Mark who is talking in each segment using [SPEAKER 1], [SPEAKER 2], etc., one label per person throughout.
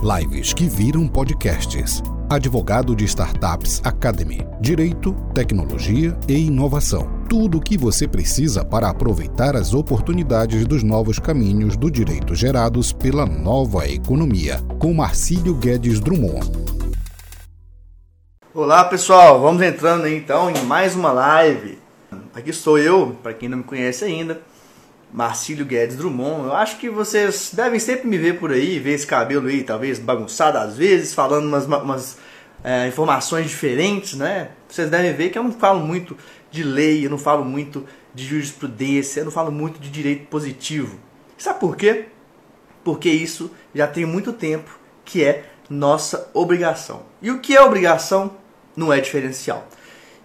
[SPEAKER 1] Lives que viram podcasts. Advogado de Startups Academy. Direito, tecnologia e inovação. Tudo o que você precisa para aproveitar as oportunidades dos novos caminhos do direito gerados pela nova economia. Com Marcílio Guedes Drummond.
[SPEAKER 2] Olá pessoal, vamos entrando então em mais uma live. Aqui estou eu, para quem não me conhece ainda Marcílio Guedes Drummond. Eu acho que vocês devem sempre me ver por aí, ver esse cabelo aí, talvez bagunçado às vezes, falando umas, umas é, informações diferentes, né? Vocês devem ver que eu não falo muito de lei, eu não falo muito de jurisprudência, eu não falo muito de direito positivo. Sabe por quê? Porque isso já tem muito tempo que é nossa obrigação. E o que é obrigação não é diferencial.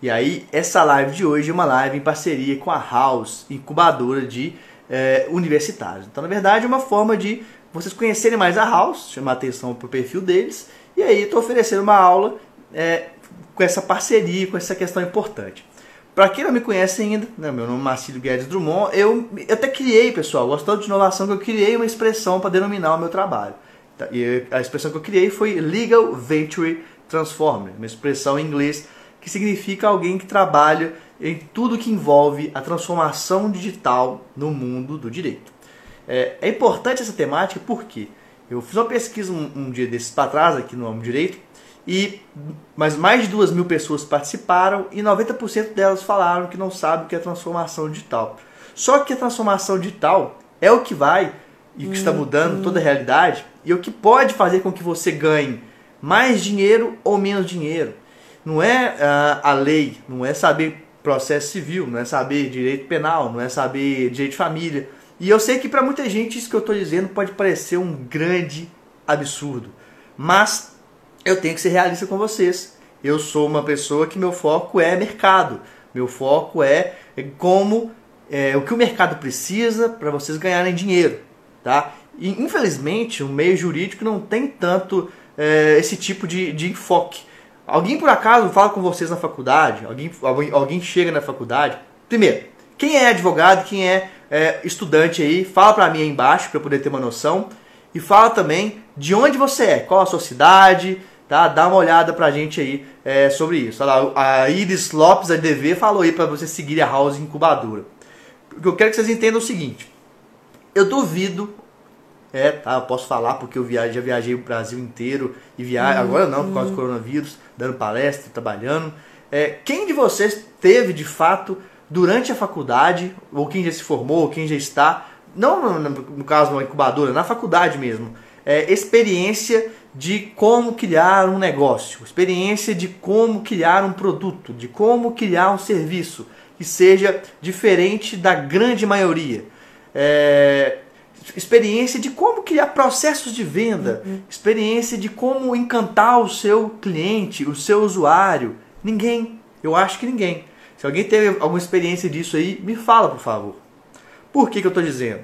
[SPEAKER 2] E aí, essa live de hoje é uma live em parceria com a House, incubadora de é, universitários. Então, na verdade, é uma forma de vocês conhecerem mais a House, chamar atenção para o perfil deles, e aí estou oferecendo uma aula é, com essa parceria, com essa questão importante. Para quem não me conhece ainda, né, meu nome é Marcílio Guedes Drummond, eu, eu até criei, pessoal, gostando de inovação, que eu criei uma expressão para denominar o meu trabalho. Tá, e a expressão que eu criei foi Legal Venture Transformer, uma expressão em inglês que significa alguém que trabalha em tudo que envolve a transformação digital no mundo do direito. É, é importante essa temática porque eu fiz uma pesquisa um, um dia desses para trás aqui no Amo Direito e mas mais de duas mil pessoas participaram e 90% delas falaram que não sabem o que é transformação digital. Só que a transformação digital é o que vai e que está hum, mudando toda a hum. realidade e é o que pode fazer com que você ganhe mais dinheiro ou menos dinheiro. Não é uh, a lei, não é saber processo civil, não é saber direito penal, não é saber direito de família. E eu sei que para muita gente isso que eu estou dizendo pode parecer um grande absurdo, mas eu tenho que ser realista com vocês. Eu sou uma pessoa que meu foco é mercado, meu foco é como é, o que o mercado precisa para vocês ganharem dinheiro, tá? E infelizmente o meio jurídico não tem tanto é, esse tipo de, de enfoque. Alguém por acaso fala com vocês na faculdade? Alguém, alguém, chega na faculdade? Primeiro, quem é advogado, quem é, é estudante aí, fala para mim aí embaixo para poder ter uma noção. E fala também de onde você é, qual a sua cidade, tá? Dá uma olhada pra gente aí é, sobre isso. Olha lá, a Iris Lopes, a DV, falou aí para você seguir a House Incubadora. O que eu quero que vocês entendam é o seguinte. Eu duvido é, tá, eu posso falar porque eu viajei, já viajei o Brasil inteiro e viajo, uhum. agora não, por causa do coronavírus, dando palestra, trabalhando. É, quem de vocês teve de fato durante a faculdade, ou quem já se formou, ou quem já está, não no, no caso uma incubadora, na faculdade mesmo, é, experiência de como criar um negócio, experiência de como criar um produto, de como criar um serviço que seja diferente da grande maioria. É, experiência de como criar processos de venda, uhum. experiência de como encantar o seu cliente, o seu usuário. Ninguém. Eu acho que ninguém. Se alguém teve alguma experiência disso aí, me fala, por favor. Por que, que eu estou dizendo?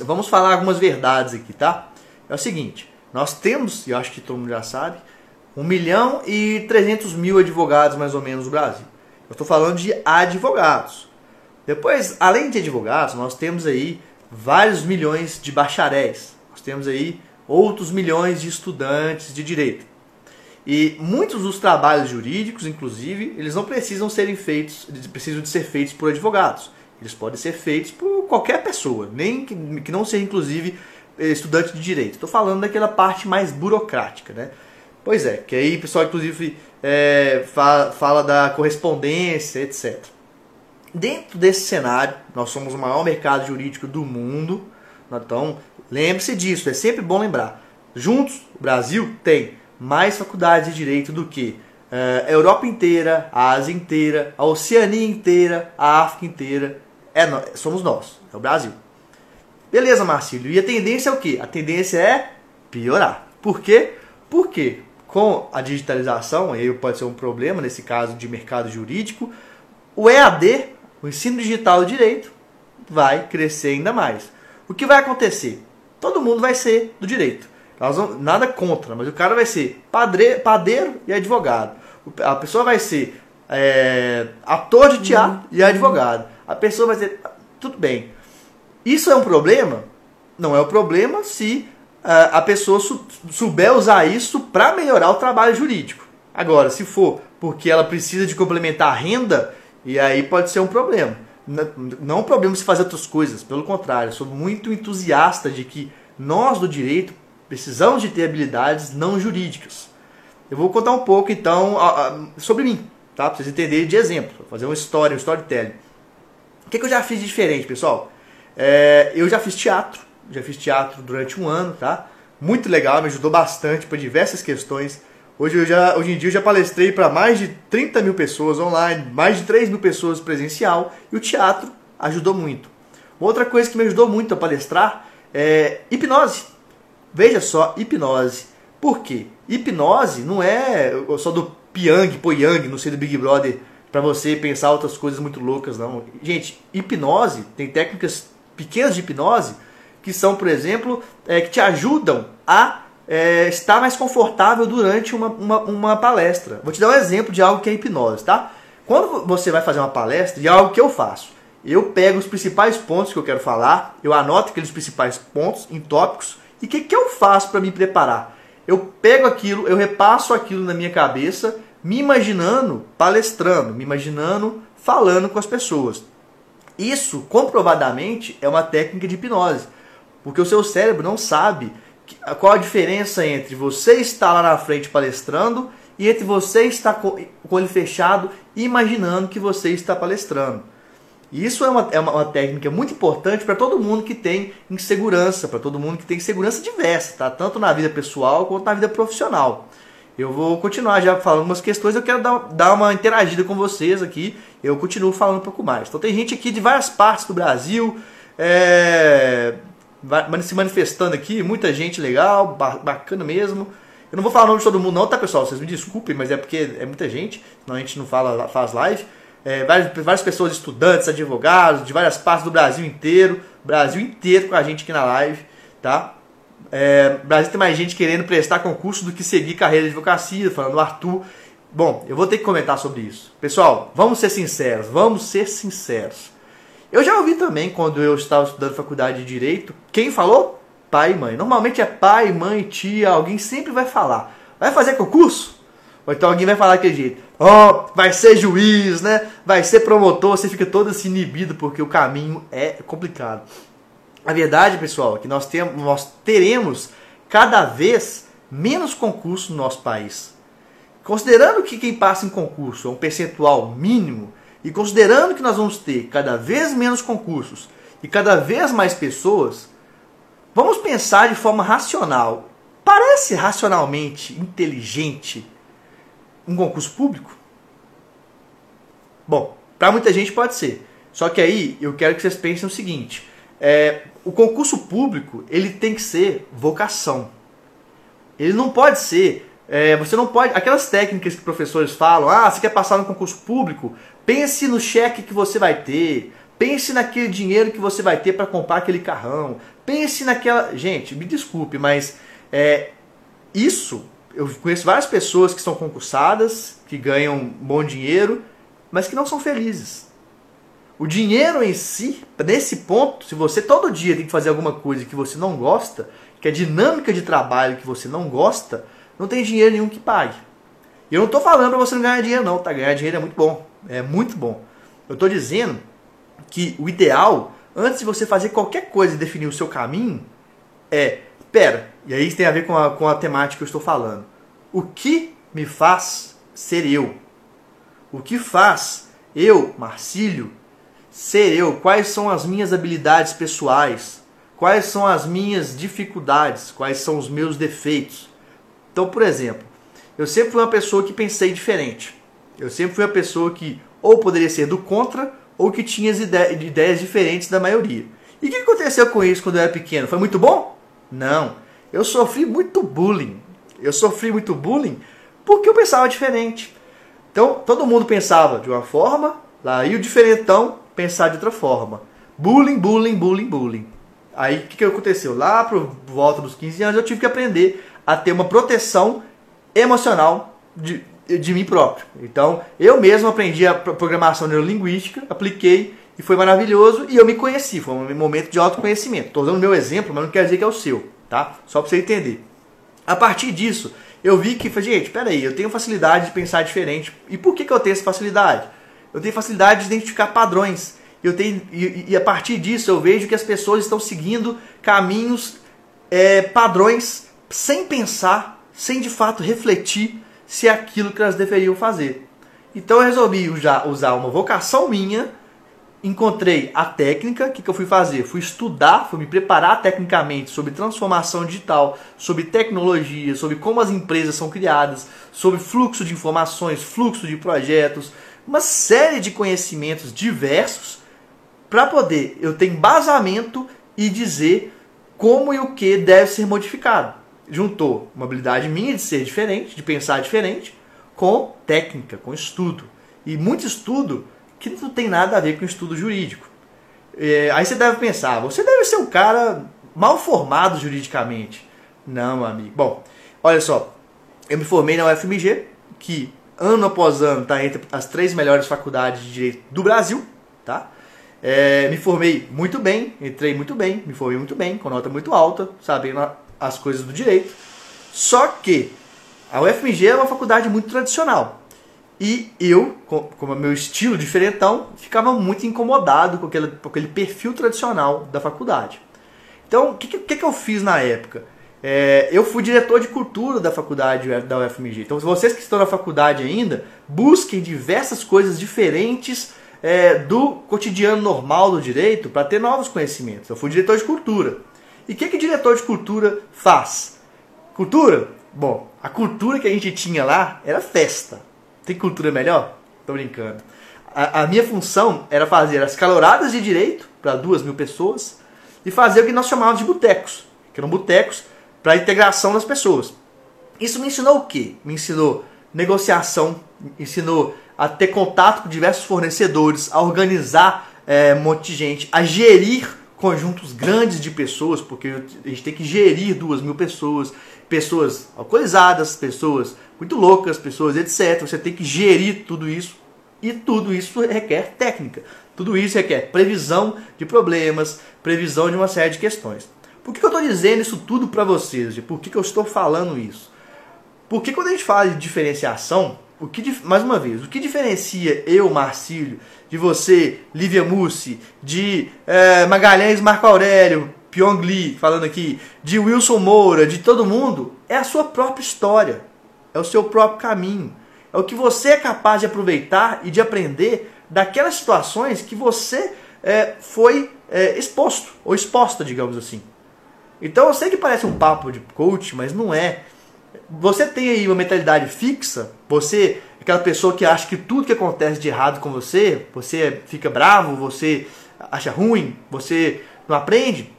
[SPEAKER 2] Vamos falar algumas verdades aqui, tá? É o seguinte, nós temos, e eu acho que todo mundo já sabe, 1 milhão e 300 mil advogados mais ou menos no Brasil. Eu estou falando de advogados. Depois, além de advogados, nós temos aí vários milhões de bacharéis. Nós temos aí outros milhões de estudantes de direito. E muitos dos trabalhos jurídicos, inclusive, eles não precisam serem feitos, precisam de ser feitos por advogados. Eles podem ser feitos por qualquer pessoa, nem que, que não seja inclusive estudante de direito. Estou falando daquela parte mais burocrática, né? Pois é, que aí o pessoal inclusive é, fala, fala da correspondência, etc. Dentro desse cenário, nós somos o maior mercado jurídico do mundo. Então, lembre-se disso, é sempre bom lembrar. Juntos, o Brasil tem mais faculdades de direito do que uh, a Europa inteira, a Ásia inteira, a Oceania inteira, a África inteira. É, somos nós, é o Brasil. Beleza, Marcílio. E a tendência é o quê? A tendência é piorar. Por quê? Porque com a digitalização, aí pode ser um problema nesse caso de mercado jurídico, o EAD o ensino digital de direito vai crescer ainda mais. O que vai acontecer? Todo mundo vai ser do direito. nada contra, mas o cara vai ser padre, padeiro e advogado. A pessoa vai ser é, ator de teatro uhum. e advogado. A pessoa vai ser. Tudo bem. Isso é um problema? Não é um problema se a pessoa souber usar isso para melhorar o trabalho jurídico. Agora, se for porque ela precisa de complementar a renda, e aí pode ser um problema. Não um problema se fazer outras coisas, pelo contrário, sou muito entusiasta de que nós do direito precisamos de ter habilidades não jurídicas. Eu vou contar um pouco então sobre mim, tá? Para vocês entenderem de exemplo, fazer uma história, um storytelling. O que, que eu já fiz de diferente, pessoal? É, eu já fiz teatro, já fiz teatro durante um ano, tá? Muito legal, me ajudou bastante para diversas questões Hoje, eu já, hoje em dia eu já palestrei para mais de 30 mil pessoas online, mais de 3 mil pessoas presencial e o teatro ajudou muito. Outra coisa que me ajudou muito a palestrar é hipnose. Veja só, hipnose. Por quê? Hipnose não é só do Pyang, Poyang, não sei do Big Brother, para você pensar outras coisas muito loucas, não. Gente, hipnose, tem técnicas pequenas de hipnose que são, por exemplo, é, que te ajudam a é, estar mais confortável durante uma, uma, uma, palestra. Vou te dar um exemplo de algo que é hipnose, tá? Quando você vai fazer uma palestra, e é algo que eu faço, eu pego os principais pontos que eu quero falar, eu anoto aqueles principais pontos em tópicos, e o que, que eu faço para me preparar? Eu pego aquilo, eu repasso aquilo na minha cabeça, me imaginando palestrando, me imaginando falando com as pessoas. Isso, comprovadamente, é uma técnica de hipnose, porque o seu cérebro não sabe qual a diferença entre você estar lá na frente palestrando e entre você estar com o olho fechado imaginando que você está palestrando. Isso é uma, é uma, técnica muito importante para todo mundo que tem insegurança, para todo mundo que tem insegurança diversa, tá? tanto na vida pessoal quanto na vida profissional. Eu vou continuar já falando umas questões, eu quero dar, dar uma interagida com vocês aqui, eu continuo falando um pouco mais. Então tem gente aqui de várias partes do Brasil, é, se manifestando aqui, muita gente legal, bacana mesmo. Eu não vou falar o nome de todo mundo não, tá pessoal? Vocês me desculpem, mas é porque é muita gente, senão a gente não fala, faz live. É, várias, várias pessoas, estudantes, advogados, de várias partes do Brasil inteiro, Brasil inteiro com a gente aqui na live, tá? É, Brasil tem mais gente querendo prestar concurso do que seguir carreira de advocacia, falando Arthur. Bom, eu vou ter que comentar sobre isso. Pessoal, vamos ser sinceros, vamos ser sinceros. Eu já ouvi também, quando eu estava estudando faculdade de Direito, quem falou? Pai e mãe. Normalmente é pai, mãe, tia, alguém sempre vai falar. Vai fazer concurso? Ou então alguém vai falar aquele jeito. Ó, oh, vai ser juiz, né? Vai ser promotor, você fica todo assim inibido porque o caminho é complicado. A verdade, pessoal, é que nós, temos, nós teremos cada vez menos concurso no nosso país. Considerando que quem passa em concurso é um percentual mínimo, e considerando que nós vamos ter cada vez menos concursos e cada vez mais pessoas, vamos pensar de forma racional. Parece racionalmente inteligente um concurso público? Bom, para muita gente pode ser. Só que aí eu quero que vocês pensem o seguinte: é, o concurso público ele tem que ser vocação. Ele não pode ser. É, você não pode. Aquelas técnicas que professores falam, ah, você quer passar no concurso público, Pense no cheque que você vai ter. Pense naquele dinheiro que você vai ter para comprar aquele carrão. Pense naquela. Gente, me desculpe, mas é, isso. Eu conheço várias pessoas que são concursadas, que ganham bom dinheiro, mas que não são felizes. O dinheiro em si, nesse ponto, se você todo dia tem que fazer alguma coisa que você não gosta, que é dinâmica de trabalho que você não gosta, não tem dinheiro nenhum que pague. E eu não estou falando para você não ganhar dinheiro, não, tá? Ganhar dinheiro é muito bom é muito bom. Eu estou dizendo que o ideal, antes de você fazer qualquer coisa e definir o seu caminho, é, pera, e aí isso tem a ver com a, com a temática que eu estou falando. O que me faz ser eu? O que faz eu, Marcílio, ser eu? Quais são as minhas habilidades pessoais? Quais são as minhas dificuldades? Quais são os meus defeitos? Então, por exemplo, eu sempre fui uma pessoa que pensei diferente. Eu sempre fui a pessoa que ou poderia ser do contra ou que tinha as ideias diferentes da maioria. E o que aconteceu com isso quando eu era pequeno? Foi muito bom? Não. Eu sofri muito bullying. Eu sofri muito bullying porque eu pensava diferente. Então, todo mundo pensava de uma forma, lá e o diferentão pensar de outra forma. Bullying, bullying, bullying, bullying. Aí o que, que aconteceu? Lá por volta dos 15 anos eu tive que aprender a ter uma proteção emocional de, de mim próprio. Então, eu mesmo aprendi a programação neurolinguística, apliquei e foi maravilhoso e eu me conheci. Foi um momento de autoconhecimento. Estou dando o meu exemplo, mas não quer dizer que é o seu. tá? Só para você entender. A partir disso, eu vi que, gente, peraí, eu tenho facilidade de pensar diferente. E por que, que eu tenho essa facilidade? Eu tenho facilidade de identificar padrões. Eu tenho, e, e a partir disso eu vejo que as pessoas estão seguindo caminhos, é, padrões, sem pensar, sem de fato refletir se é aquilo que elas deveriam fazer. Então eu resolvi usar, uma vocação minha encontrei a técnica, o que, que eu fui fazer? Fui estudar, fui me preparar tecnicamente sobre transformação digital, sobre tecnologia, sobre como as empresas são criadas, sobre fluxo de informações, fluxo de projetos, uma série de conhecimentos diversos para poder eu ter embasamento e dizer como e o que deve ser modificado. Juntou uma habilidade minha de ser diferente, de pensar diferente, com técnica, com estudo. E muito estudo que não tem nada a ver com estudo jurídico. É, aí você deve pensar, você deve ser um cara mal formado juridicamente. Não, amigo. Bom, olha só, eu me formei na UFMG, que ano após ano está entre as três melhores faculdades de direito do Brasil, tá? É, me formei muito bem, entrei muito bem, me formei muito bem, com nota muito alta, sabendo as coisas do direito. Só que a UFMG é uma faculdade muito tradicional. E eu, como é meu estilo diferentão, ficava muito incomodado com aquele, com aquele perfil tradicional da faculdade. Então, o que, que, que eu fiz na época? É, eu fui diretor de cultura da faculdade da UFMG. Então, vocês que estão na faculdade ainda, busquem diversas coisas diferentes é, do cotidiano normal do direito para ter novos conhecimentos. Eu fui diretor de cultura. E o que, que diretor de cultura faz? Cultura? Bom, a cultura que a gente tinha lá era festa. Tem cultura melhor? Tô brincando. A, a minha função era fazer as caloradas de direito para duas mil pessoas e fazer o que nós chamávamos de botecos, que eram botecos para integração das pessoas. Isso me ensinou o quê? Me ensinou negociação, ensinou a ter contato com diversos fornecedores, a organizar é, um monte de gente, a gerir conjuntos grandes de pessoas, porque a gente tem que gerir duas mil pessoas, pessoas alcoolizadas, pessoas muito loucas, pessoas, etc. Você tem que gerir tudo isso e tudo isso requer técnica. Tudo isso requer previsão de problemas, previsão de uma série de questões. Por que eu estou dizendo isso tudo para vocês? Por que, que eu estou falando isso? Porque quando a gente fala de diferenciação, o que, mais uma vez, o que diferencia eu, Marcílio, de você, Lívia Mussi, de é, Magalhães Marco Aurélio, Pyong Lee, falando aqui, de Wilson Moura, de todo mundo, é a sua própria história é o seu próprio caminho. É o que você é capaz de aproveitar e de aprender daquelas situações que você é, foi é, exposto, ou exposta, digamos assim. Então eu sei que parece um papo de coach, mas não é. Você tem aí uma mentalidade fixa, você, aquela pessoa que acha que tudo que acontece de errado com você, você fica bravo, você acha ruim, você não aprende,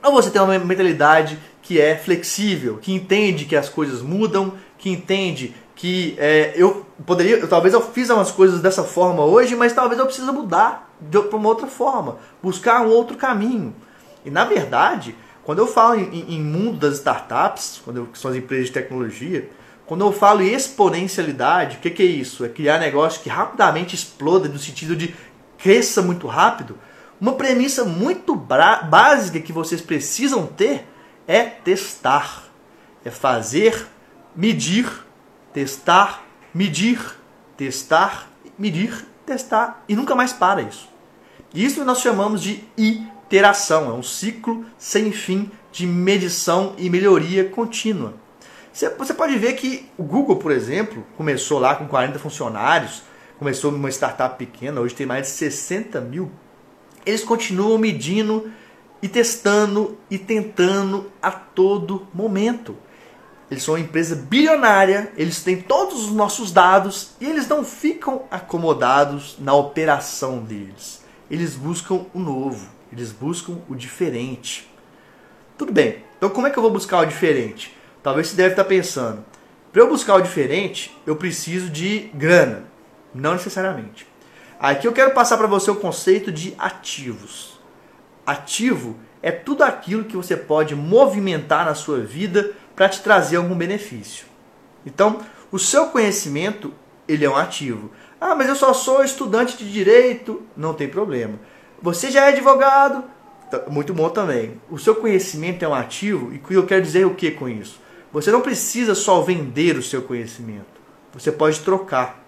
[SPEAKER 2] ou você tem uma mentalidade que é flexível, que entende que as coisas mudam, que entende que é, eu poderia, eu, talvez eu fiz umas coisas dessa forma hoje, mas talvez eu precise mudar para uma outra forma, buscar um outro caminho. E na verdade, quando eu falo em, em mundo das startups, quando eu, que são as empresas de tecnologia, quando eu falo em exponencialidade, o que, que é isso? É criar negócio que rapidamente exploda no sentido de cresça muito rápido. Uma premissa muito básica que vocês precisam ter é testar, é fazer medir, testar, medir, testar, medir, testar e nunca mais para isso. Isso nós chamamos de iteração, é um ciclo sem fim de medição e melhoria contínua. Você pode ver que o Google, por exemplo, começou lá com 40 funcionários, começou numa startup pequena, hoje tem mais de 60 mil. Eles continuam medindo e testando e tentando a todo momento. Eles são uma empresa bilionária, eles têm todos os nossos dados e eles não ficam acomodados na operação deles. Eles buscam o novo, eles buscam o diferente. Tudo bem, então como é que eu vou buscar o diferente? Talvez você deve estar pensando, para eu buscar o diferente, eu preciso de grana. Não necessariamente. Aqui eu quero passar para você o conceito de ativos. Ativo é tudo aquilo que você pode movimentar na sua vida para te trazer algum benefício. Então, o seu conhecimento, ele é um ativo. Ah, mas eu só sou estudante de direito, não tem problema. Você já é advogado, Muito bom também. O seu conhecimento é um ativo e eu quero dizer o que com isso? Você não precisa só vender o seu conhecimento. Você pode trocar.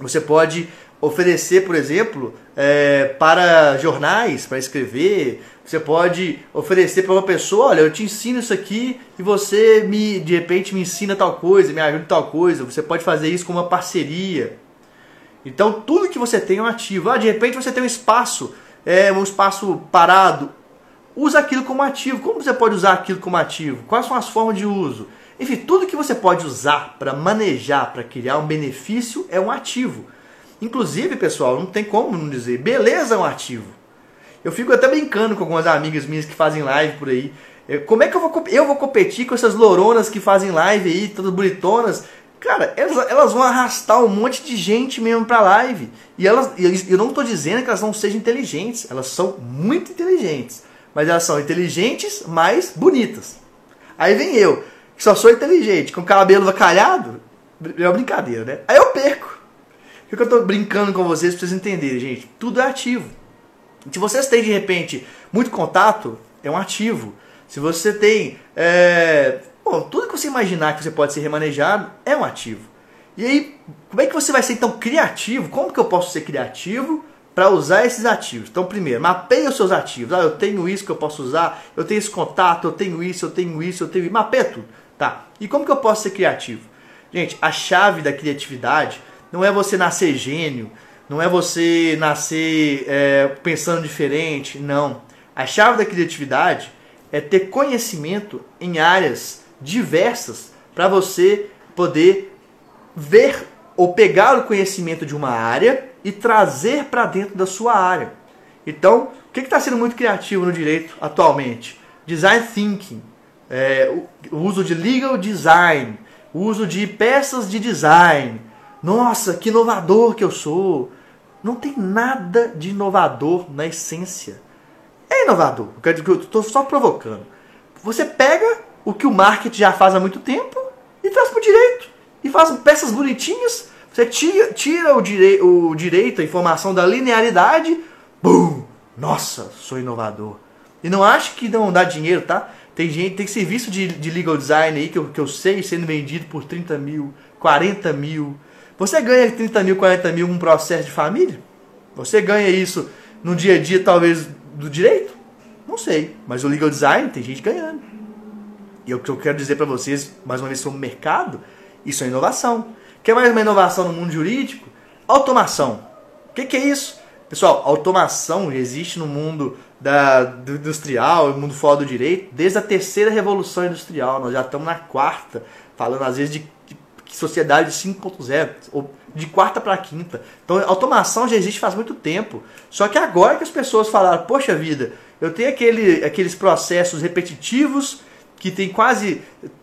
[SPEAKER 2] Você pode oferecer, por exemplo, é, para jornais, para escrever. Você pode oferecer para uma pessoa, olha, eu te ensino isso aqui e você me de repente me ensina tal coisa, me ajuda em tal coisa. Você pode fazer isso com uma parceria. Então tudo que você tem é um ativo. Ah, de repente você tem um espaço, é, um espaço parado. Usa aquilo como ativo. Como você pode usar aquilo como ativo? Quais são as formas de uso? Enfim, tudo que você pode usar para manejar, para criar um benefício é um ativo. Inclusive, pessoal, não tem como não dizer, beleza é um ativo. Eu fico até brincando com algumas amigas minhas que fazem live por aí. Como é que eu vou, eu vou competir com essas loronas que fazem live aí, todas bonitonas? Cara, elas, elas vão arrastar um monte de gente mesmo pra live. E elas, eu não estou dizendo que elas não sejam inteligentes, elas são muito inteligentes. Mas elas são inteligentes, mas bonitas. Aí vem eu, que só sou inteligente, com cabelo vacalhado, é uma brincadeira, né? Aí eu perco. O que eu estou brincando com vocês para vocês entenderem, gente? Tudo é ativo. Se vocês têm, de repente, muito contato, é um ativo. Se você tem. É, bom, tudo que você imaginar que você pode ser remanejado é um ativo. E aí, como é que você vai ser então criativo? Como que eu posso ser criativo para usar esses ativos? Então, primeiro, mapeia os seus ativos. Ah, eu tenho isso que eu posso usar, eu tenho esse contato, eu tenho isso, eu tenho isso, eu tenho. Mapeia tudo. Tá. E como que eu posso ser criativo? Gente, a chave da criatividade não é você nascer gênio, não é você nascer é, pensando diferente, não. A chave da criatividade é ter conhecimento em áreas diversas para você poder ver ou pegar o conhecimento de uma área e trazer para dentro da sua área. Então, o que está sendo muito criativo no direito atualmente? Design thinking, é, o uso de legal design, o uso de peças de design, nossa, que inovador que eu sou. Não tem nada de inovador na essência. É inovador, eu estou só provocando. Você pega o que o marketing já faz há muito tempo e traz para o direito. E faz peças bonitinhas. Você tira, tira o, direi o direito, a informação da linearidade. Bum! Nossa, sou inovador. E não acho que não dá dinheiro, tá? Tem gente, tem serviço de, de legal design aí que eu, que eu sei sendo vendido por 30 mil, 40 mil, você ganha 30 mil, 40 mil um processo de família? Você ganha isso no dia a dia, talvez, do direito? Não sei. Mas o legal design tem gente ganhando. E o que eu quero dizer para vocês, mais uma vez, sobre o mercado, isso é inovação. Quer mais uma inovação no mundo jurídico? Automação. O que, que, é isso? Pessoal, automação existe no mundo da, do industrial, no mundo fora do direito, desde a terceira revolução industrial. Nós já estamos na quarta, falando às vezes de sociedade 5.0, ou de quarta para quinta. Então, automação já existe faz muito tempo. Só que agora que as pessoas falaram, poxa vida, eu tenho aquele, aqueles processos repetitivos que tem quase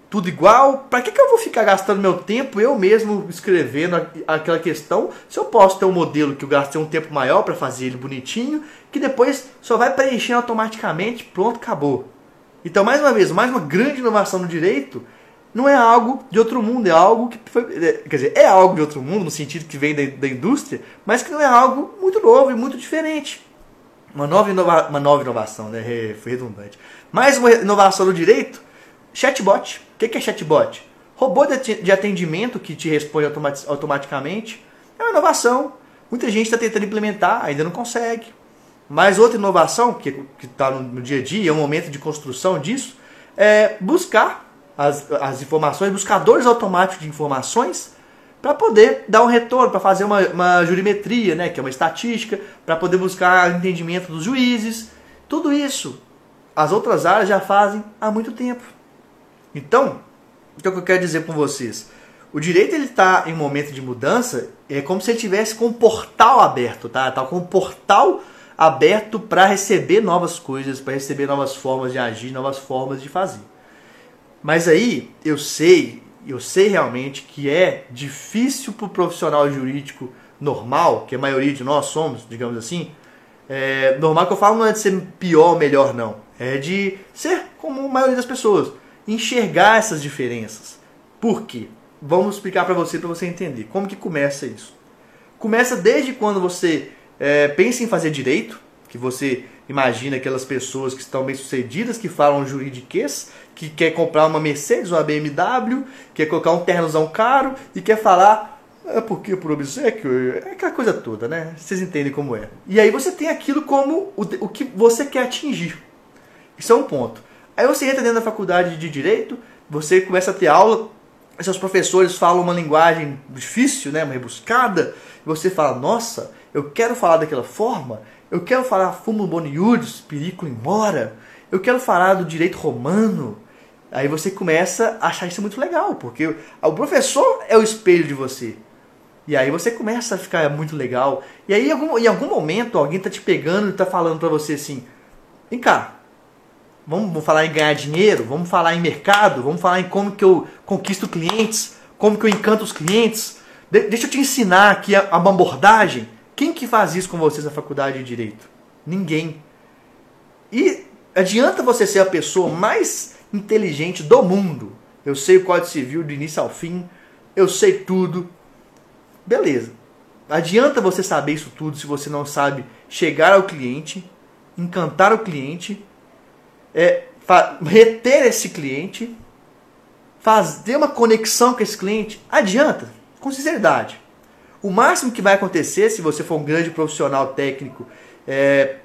[SPEAKER 2] tudo igual, para que, que eu vou ficar gastando meu tempo eu mesmo escrevendo aquela questão se eu posso ter um modelo que eu gastei um tempo maior para fazer ele bonitinho, que depois só vai preenchendo automaticamente, pronto, acabou. Então, mais uma vez, mais uma grande inovação no direito não é algo de outro mundo, é algo que foi. É, quer dizer, é algo de outro mundo, no sentido que vem da, da indústria, mas que não é algo muito novo e muito diferente. Uma nova, inova, uma nova inovação, né? Foi redundante. Mais uma inovação no direito: chatbot. O que é chatbot? Robô de atendimento que te responde automaticamente. É uma inovação. Muita gente está tentando implementar, ainda não consegue. Mais outra inovação, que está no, no dia a dia, é um momento de construção disso, é buscar as, as informações, buscadores automáticos de informações, para poder dar um retorno, para fazer uma, uma jurimetria, né, que é uma estatística, para poder buscar entendimento dos juízes. Tudo isso as outras áreas já fazem há muito tempo. Então, o que eu quero dizer com vocês? O direito ele está em um momento de mudança, é como se ele tivesse com um portal aberto, tá? Tá com um portal aberto para receber novas coisas, para receber novas formas de agir, novas formas de fazer. Mas aí eu sei, eu sei realmente que é difícil para o profissional jurídico normal, que a maioria de nós somos, digamos assim, é, normal que eu falo não é de ser pior ou melhor, não. É de ser como a maioria das pessoas. Enxergar essas diferenças. Por quê? Vamos explicar para você, para você entender. Como que começa isso? Começa desde quando você é, pensa em fazer direito, que você imagina aquelas pessoas que estão bem sucedidas, que falam juridiquês, que quer comprar uma Mercedes, uma BMW, quer colocar um ternozão caro e quer falar é porque por obsequio, é aquela coisa toda, né? Vocês entendem como é. E aí você tem aquilo como o, o que você quer atingir. Isso é um ponto. Aí você entra dentro da faculdade de Direito, você começa a ter aula, seus professores falam uma linguagem difícil, né, uma rebuscada, e você fala, nossa, eu quero falar daquela forma, eu quero falar fumo boniudes, perico mora, eu quero falar do direito romano. Aí você começa a achar isso muito legal, porque o professor é o espelho de você. E aí você começa a ficar muito legal. E aí em algum, em algum momento alguém tá te pegando e tá falando para você assim: "Vem cá. Vamos, vamos falar em ganhar dinheiro, vamos falar em mercado, vamos falar em como que eu conquisto clientes, como que eu encanto os clientes. De, deixa eu te ensinar aqui a, a abordagem. Quem que faz isso com vocês na faculdade de direito? Ninguém. E adianta você ser a pessoa mais inteligente do mundo. Eu sei o Código Civil do início ao fim, eu sei tudo, Beleza. Adianta você saber isso tudo se você não sabe chegar ao cliente, encantar o cliente, é, reter esse cliente, fazer uma conexão com esse cliente. Adianta, com sinceridade. O máximo que vai acontecer se você for um grande profissional técnico é,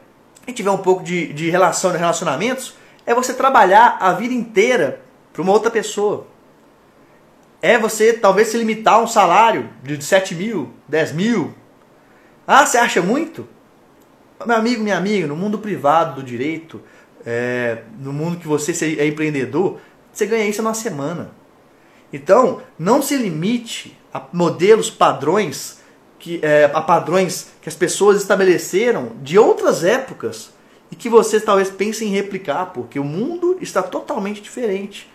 [SPEAKER 2] e tiver um pouco de, de relação, de relacionamentos, é você trabalhar a vida inteira para uma outra pessoa é você talvez se limitar a um salário de 7 mil, 10 mil. Ah, você acha muito? Meu amigo, minha amiga, no mundo privado do direito, é, no mundo que você é empreendedor, você ganha isso numa semana. Então, não se limite a modelos padrões que, é, a padrões que as pessoas estabeleceram de outras épocas e que você talvez pense em replicar, porque o mundo está totalmente diferente.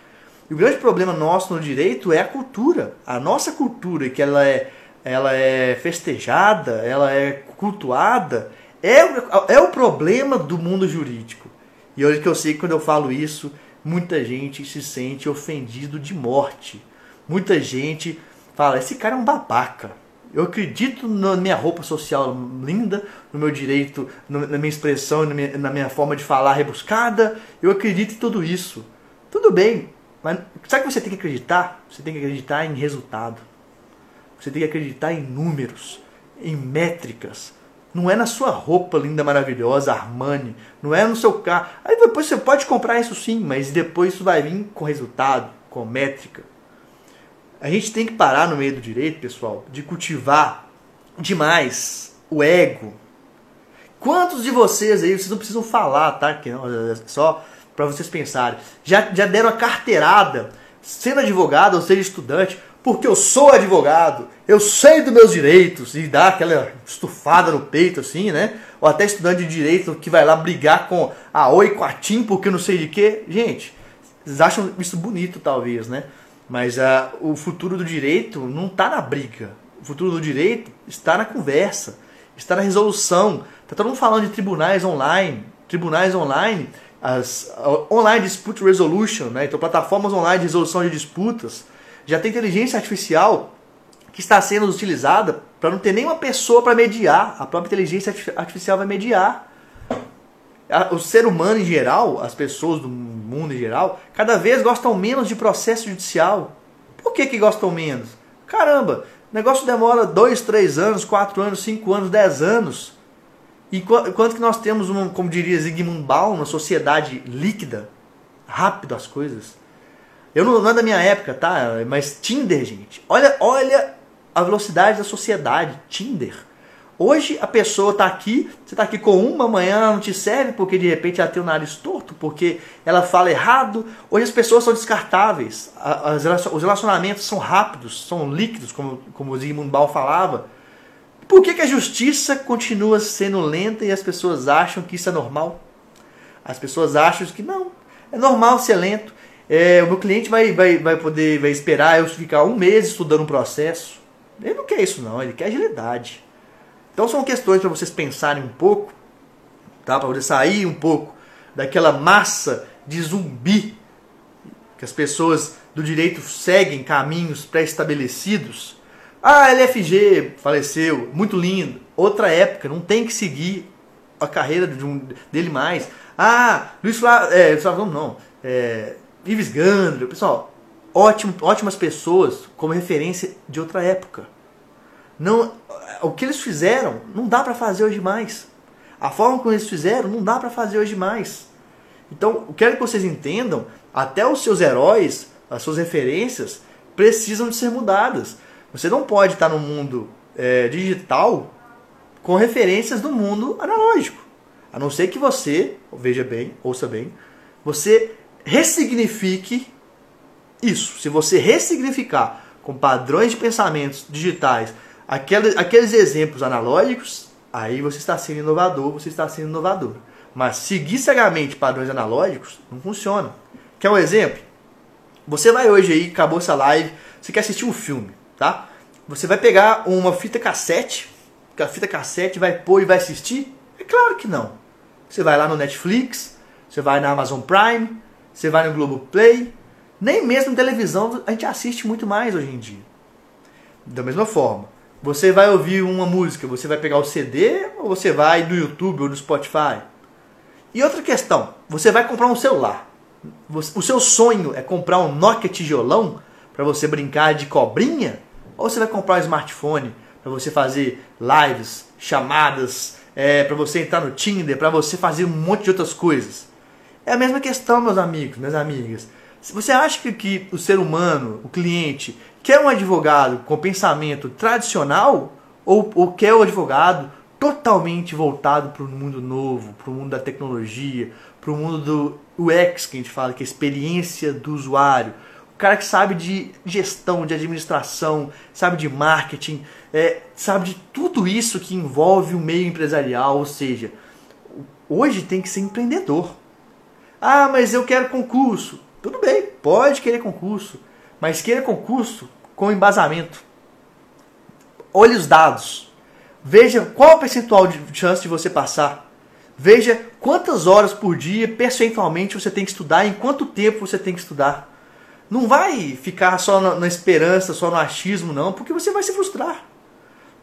[SPEAKER 2] E o grande problema nosso no direito é a cultura. A nossa cultura, que ela é, ela é festejada, ela é cultuada, é, é o problema do mundo jurídico. E hoje que eu sei que quando eu falo isso, muita gente se sente ofendido de morte. Muita gente fala, esse cara é um babaca. Eu acredito na minha roupa social linda, no meu direito, na minha expressão, na minha, forma de falar rebuscada. Eu acredito em tudo isso. Tudo bem, mas sabe o que você tem que acreditar? Você tem que acreditar em resultado. Você tem que acreditar em números, em métricas. Não é na sua roupa linda, maravilhosa, Armani. Não é no seu carro. Aí depois você pode comprar isso sim, mas depois isso vai vir com resultado, com métrica. A gente tem que parar no meio do direito, pessoal, de cultivar demais o ego. Quantos de vocês aí, vocês não precisam falar, tá? Que não, é só para vocês pensarem. Já, já deram a carteirada, sendo advogado ou seja estudante, porque eu sou advogado, eu sei dos meus direitos, e dá aquela estufada no peito assim, né? Ou até estudante de direito que vai lá brigar com a Oi, com a Tim, porque não sei de quê. Gente, vocês acham isso bonito talvez, né? Mas uh, o futuro do direito não está na briga. O futuro do direito está na conversa, está na resolução. Está todo mundo falando de tribunais online. Tribunais online as online dispute resolution, né? então plataformas online de resolução de disputas, já tem inteligência artificial que está sendo utilizada para não ter nenhuma pessoa para mediar, a própria inteligência artificial vai mediar. O ser humano em geral, as pessoas do mundo em geral, cada vez gostam menos de processo judicial. Por que, que gostam menos? Caramba, o negócio demora 2, 3 anos, 4 anos, 5 anos, 10 anos. Enquanto que nós temos, uma, como diria Zygmunt Baum, uma sociedade líquida, rápido as coisas. Eu não, não é da minha época, tá? Mas Tinder, gente. Olha, olha a velocidade da sociedade. Tinder. Hoje a pessoa está aqui, você está aqui com uma, amanhã ela não te serve porque de repente ela tem o nariz torto, porque ela fala errado. Hoje as pessoas são descartáveis, os relacionamentos são rápidos, são líquidos, como, como o Zygmunt falava. Por que, que a justiça continua sendo lenta e as pessoas acham que isso é normal? As pessoas acham que não, é normal ser lento. É, o meu cliente vai, vai, vai poder vai esperar eu ficar um mês estudando um processo. Ele não quer isso não, ele quer agilidade. Então são questões para vocês pensarem um pouco, tá? para poder sair um pouco daquela massa de zumbi que as pessoas do direito seguem caminhos pré-estabelecidos ah, LFG faleceu, muito lindo. Outra época, não tem que seguir a carreira de um, dele mais. Ah, Luiz Flávio, é, Flávio não, é, Ives Gandra, pessoal, ótimo, ótimas pessoas como referência de outra época. Não, o que eles fizeram não dá para fazer hoje mais. A forma como eles fizeram não dá para fazer hoje mais. Então, eu quero que vocês entendam, até os seus heróis, as suas referências, precisam de ser mudadas. Você não pode estar no mundo é, digital com referências do mundo analógico. A não ser que você, veja bem, ouça bem, você ressignifique isso. Se você ressignificar com padrões de pensamentos digitais aqueles, aqueles exemplos analógicos, aí você está sendo inovador, você está sendo inovador. Mas seguir cegamente padrões analógicos não funciona. Quer um exemplo? Você vai hoje aí, acabou essa live, você quer assistir um filme, tá? Você vai pegar uma fita cassete, que a fita cassete vai pôr e vai assistir? É claro que não. Você vai lá no Netflix, você vai na Amazon Prime, você vai no Globoplay, nem mesmo televisão a gente assiste muito mais hoje em dia. Da mesma forma, você vai ouvir uma música, você vai pegar o CD ou você vai no YouTube ou no Spotify? E outra questão, você vai comprar um celular. O seu sonho é comprar um Nokia tijolão para você brincar de cobrinha? Ou você vai comprar um smartphone para você fazer lives, chamadas, é, para você entrar no Tinder, para você fazer um monte de outras coisas? É a mesma questão, meus amigos, minhas amigas. Se você acha que, que o ser humano, o cliente, quer um advogado com pensamento tradicional ou, ou quer o um advogado totalmente voltado para o mundo novo, para o mundo da tecnologia, para o mundo do UX que a gente fala, que é a experiência do usuário. O cara que sabe de gestão, de administração, sabe de marketing, é, sabe de tudo isso que envolve o meio empresarial, ou seja, hoje tem que ser empreendedor. Ah, mas eu quero concurso. Tudo bem, pode querer concurso, mas queira concurso com embasamento. Olhe os dados. Veja qual o percentual de chance de você passar. Veja quantas horas por dia, percentualmente, você tem que estudar, em quanto tempo você tem que estudar. Não vai ficar só na, na esperança, só no achismo, não, porque você vai se frustrar.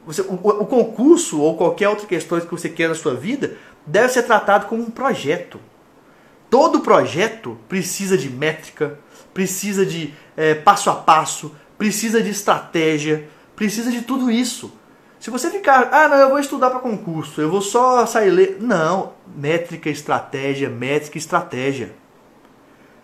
[SPEAKER 2] Você, o, o, concurso ou qualquer outra questão que você queira na sua vida deve ser tratado como um projeto. Todo projeto precisa de métrica, precisa de é, passo a passo, precisa de estratégia, precisa de tudo isso. Se você ficar, ah, não, eu vou estudar para concurso, eu vou só sair ler. Não, métrica, estratégia, métrica, estratégia.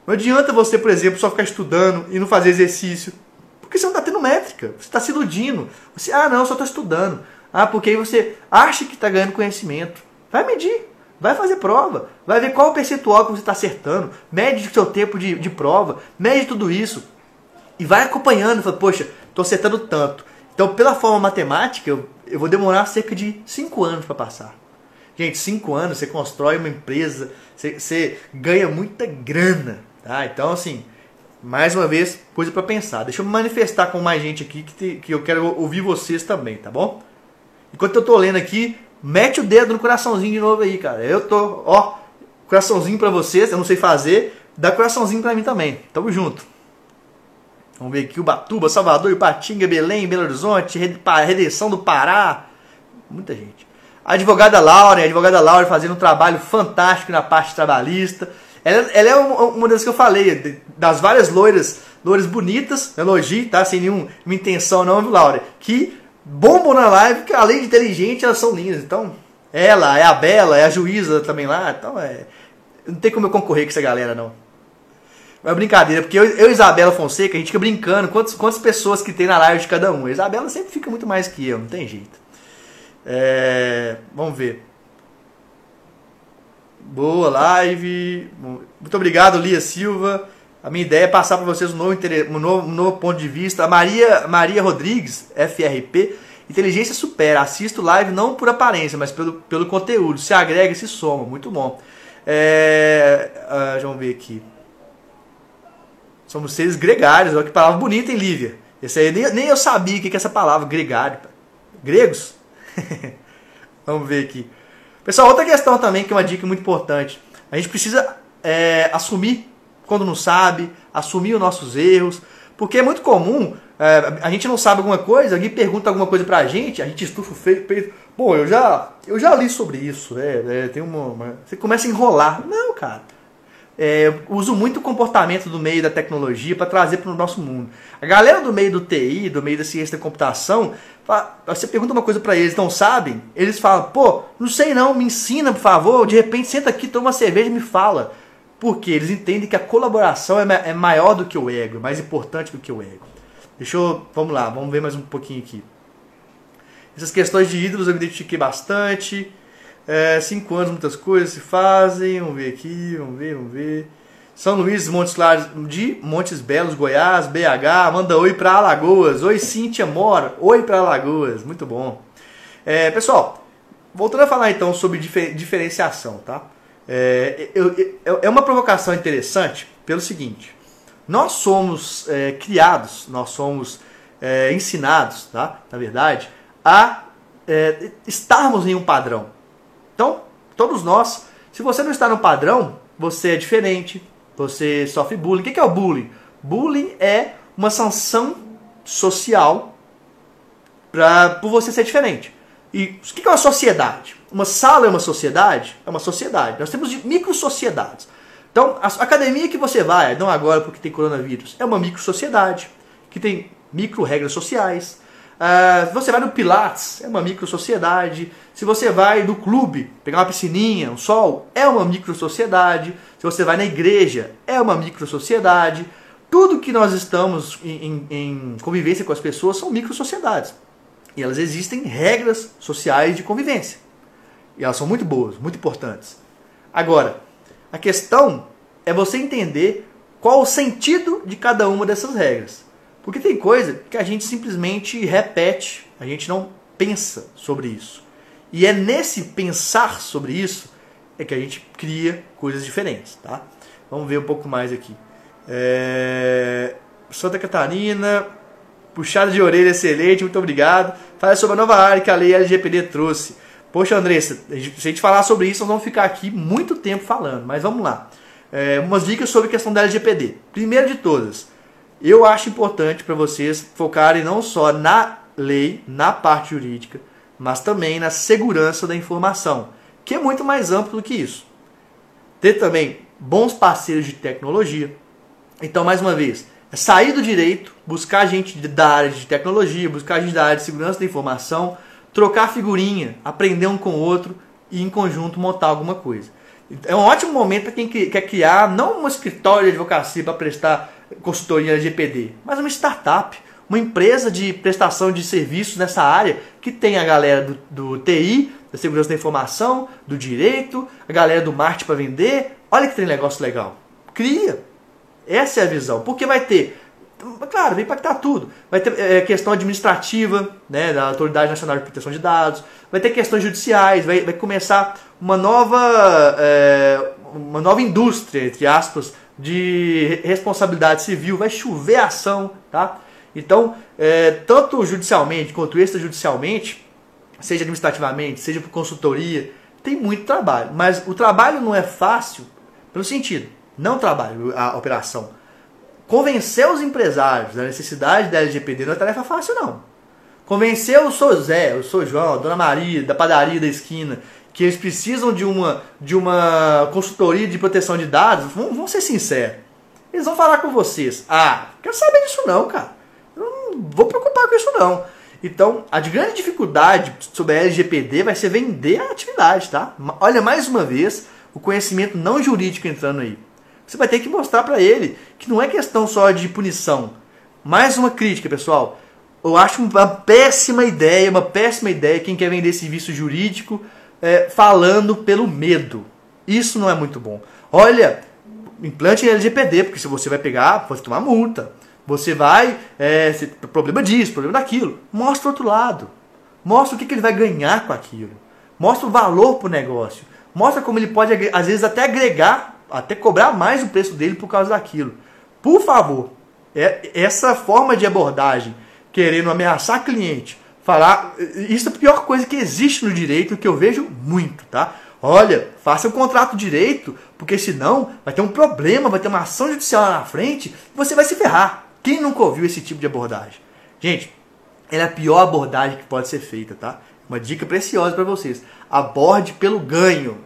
[SPEAKER 2] Não adianta você, por exemplo, só ficar estudando e não fazer exercício. Porque você não está tendo métrica, você está se iludindo. Você, ah, não, eu só estou estudando. Ah, porque aí você acha que está ganhando conhecimento. Vai medir, vai fazer prova, vai ver qual o percentual que você está acertando, mede o seu tempo de, de prova, mede tudo isso. E vai acompanhando, fala, poxa, estou acertando tanto. Então, pela forma matemática, eu, eu vou demorar cerca de 5 anos para passar. Gente, 5 anos você constrói uma empresa, você, você ganha muita grana. Tá? Então, assim, mais uma vez, coisa para pensar. Deixa eu me manifestar com mais gente aqui que, te, que eu quero ouvir vocês também, tá bom? Enquanto eu tô lendo aqui, mete o dedo no coraçãozinho de novo aí, cara. Eu tô, ó, coraçãozinho para vocês, eu não sei fazer, dá coraçãozinho para mim também. Tamo junto. Vamos ver aqui, Ubatuba, Salvador, Ipatinga, Belém, Belo Horizonte, Redenção do Pará. Muita gente. A advogada Laura, a advogada Laura fazendo um trabalho fantástico na parte trabalhista. Ela, ela é uma, das que eu falei, das várias loiras, loiras bonitas, elogio, tá? Sem nenhuma intenção não, Laura? Que bombam na live, que além de inteligente, elas são lindas. Então, ela, é a Bela, é a juíza também lá. Então, é... Não tem como eu concorrer com essa galera, não. É brincadeira, porque eu, eu e Isabela Fonseca, a gente fica brincando quantas, quantas pessoas que tem na live de cada um. A Isabela sempre fica muito mais que eu, não tem jeito. É, vamos ver. Boa live. Muito obrigado, Lia Silva. A minha ideia é passar para vocês um novo, um, novo, um novo ponto de vista. A Maria, Maria Rodrigues, FRP. Inteligência supera. Assisto live não por aparência, mas pelo, pelo conteúdo. Se agrega e se soma. Muito bom. É, uh, vamos ver aqui. Somos seres gregários, olha que palavra bonita, hein, Lívia? Esse aí nem, nem eu sabia o que é essa palavra, gregário. Gregos? Vamos ver aqui. Pessoal, outra questão também, que é uma dica muito importante. A gente precisa é, assumir quando não sabe, assumir os nossos erros, porque é muito comum, é, a gente não sabe alguma coisa, alguém pergunta alguma coisa pra gente, a gente estufa o peito, Pô, eu já, eu já li sobre isso, né? É, tem uma, uma, você começa a enrolar. Não, cara. É, uso muito o comportamento do meio da tecnologia para trazer para o nosso mundo. A galera do meio do TI, do meio da ciência da computação, você pergunta uma coisa para eles, não sabem? Eles falam, pô, não sei não, me ensina, por favor. De repente, senta aqui, toma uma cerveja e me fala. Porque eles entendem que a colaboração é, é maior do que o ego, é mais importante do que o ego. Deixa eu, vamos lá, vamos ver mais um pouquinho aqui. Essas questões de ídolos eu me identifiquei bastante. É, cinco anos, muitas coisas se fazem. Vamos ver aqui, vamos ver, vamos ver. São Luís Montes Claros de Montes Belos, Goiás, BH. Manda oi para Alagoas. Oi, Cíntia Mora. Oi para Alagoas. Muito bom. É, pessoal, voltando a falar então sobre difer diferenciação, tá? É, eu, eu, é uma provocação interessante pelo seguinte: nós somos é, criados, nós somos é, ensinados, tá? Na verdade, a é, estarmos em um padrão. Então, todos nós, se você não está no padrão, você é diferente, você sofre bullying. O que é o bullying? Bullying é uma sanção social pra, por você ser diferente. E o que é uma sociedade? Uma sala é uma sociedade? É uma sociedade. Nós temos micro-sociedades. Então, a academia que você vai, não agora porque tem coronavírus, é uma micro-sociedade, que tem micro-regras sociais. Uh, você vai no Pilates, é uma micro-sociedade. Se você vai no clube, pegar uma piscininha, um sol, é uma micro-sociedade. Se você vai na igreja, é uma micro-sociedade. Tudo que nós estamos em, em, em convivência com as pessoas são micro-sociedades. E elas existem regras sociais de convivência. E elas são muito boas, muito importantes. Agora, a questão é você entender qual o sentido de cada uma dessas regras. Porque tem coisa que a gente simplesmente repete, a gente não pensa sobre isso. E é nesse pensar sobre isso é que a gente cria coisas diferentes, tá? Vamos ver um pouco mais aqui. É... Santa Catarina, puxada de orelha excelente, muito obrigado. Fala sobre a nova área que a lei LGPD trouxe. Poxa, Andressa, se a gente falar sobre isso, nós vamos ficar aqui muito tempo falando, mas vamos lá. É, umas dicas sobre a questão da LGPD. Primeiro de todas, eu acho importante para vocês focarem não só na lei, na parte jurídica, mas também na segurança da informação, que é muito mais amplo do que isso. Ter também bons parceiros de tecnologia. Então, mais uma vez, é sair do direito, buscar gente da área de tecnologia, buscar gente da área de segurança da informação, trocar figurinha, aprender um com o outro e em conjunto montar alguma coisa. É um ótimo momento para quem quer criar não um escritório de advocacia para prestar consultoria LGPD, mas uma startup, uma empresa de prestação de serviços nessa área que tem a galera do, do TI, da segurança da informação, do direito, a galera do marketing para vender. Olha que tem negócio legal. Cria. Essa é a visão. Porque vai ter Claro, vai impactar tudo. Vai ter é, questão administrativa, né, da Autoridade Nacional de Proteção de Dados, vai ter questões judiciais, vai, vai começar uma nova, é, uma nova indústria, entre aspas, de responsabilidade civil, vai chover ação, tá? Então, é, tanto judicialmente quanto extrajudicialmente, seja administrativamente, seja por consultoria, tem muito trabalho. Mas o trabalho não é fácil pelo sentido, não trabalho, a operação Convencer os empresários da necessidade da LGPD não é tarefa fácil, não. Convencer o sou Zé, o sou João, a Dona Maria, da padaria da esquina, que eles precisam de uma, de uma consultoria de proteção de dados, vamos, vamos ser sinceros. Eles vão falar com vocês. Ah, quero saber disso não, cara. Eu não vou preocupar com isso não. Então, a grande dificuldade sobre a LGPD vai ser vender a atividade, tá? Olha, mais uma vez, o conhecimento não jurídico entrando aí. Você vai ter que mostrar para ele que não é questão só de punição. Mais uma crítica, pessoal. Eu acho uma péssima ideia, uma péssima ideia quem quer vender serviço jurídico é, falando pelo medo. Isso não é muito bom. Olha, implante em LGPD, porque se você vai pegar, você tomar multa. Você vai, é, problema disso, problema daquilo. Mostra o outro lado. Mostra o que, que ele vai ganhar com aquilo. Mostra o valor para o negócio. Mostra como ele pode, às vezes, até agregar até cobrar mais o preço dele por causa daquilo. Por favor, é, essa forma de abordagem, querendo ameaçar cliente, falar. Isso é a pior coisa que existe no direito, que eu vejo muito, tá? Olha, faça o contrato direito, porque senão vai ter um problema, vai ter uma ação judicial lá na frente, e você vai se ferrar. Quem nunca ouviu esse tipo de abordagem? Gente, ela é a pior abordagem que pode ser feita, tá? uma dica preciosa para vocês. Aborde pelo ganho.